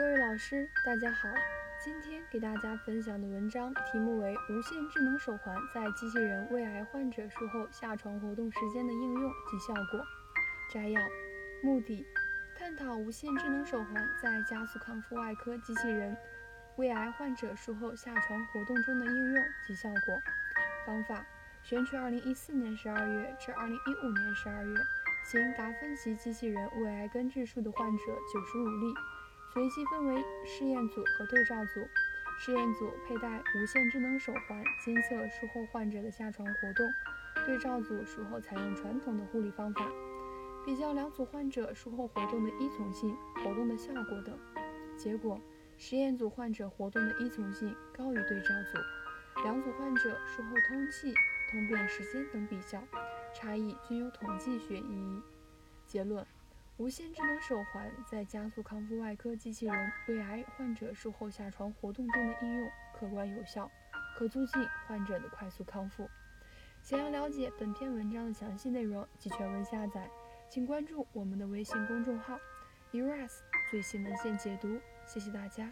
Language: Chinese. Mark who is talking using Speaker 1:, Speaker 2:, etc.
Speaker 1: 各位老师，大家好。今天给大家分享的文章题目为《无线智能手环在机器人胃癌患者术后下床活动时间的应用及效果》。摘要：目的，探讨无线智能手环在加速康复外科机器人胃癌患者术后下床活动中的应用及效果。方法：选取2014年12月至2015年12月行达芬奇机器人胃癌根治术的患者95例。随机分为试验组和对照组。试验组佩戴无线智能手环监测术后患者的下床活动，对照组术后采用传统的护理方法。比较两组患者术后活动的依从性、活动的效果等。结果，实验组患者活动的依从性高于对照组。两组患者术后通气、通便时间等比较，差异均有统计学意义。结论。无线智能手环在加速康复外科机器人胃癌患者术后下床活动中的应用客观有效，可促进患者的快速康复。想要了解本篇文章的详细内容及全文下载，请关注我们的微信公众号 “eras 最新文献解读”。谢谢大家。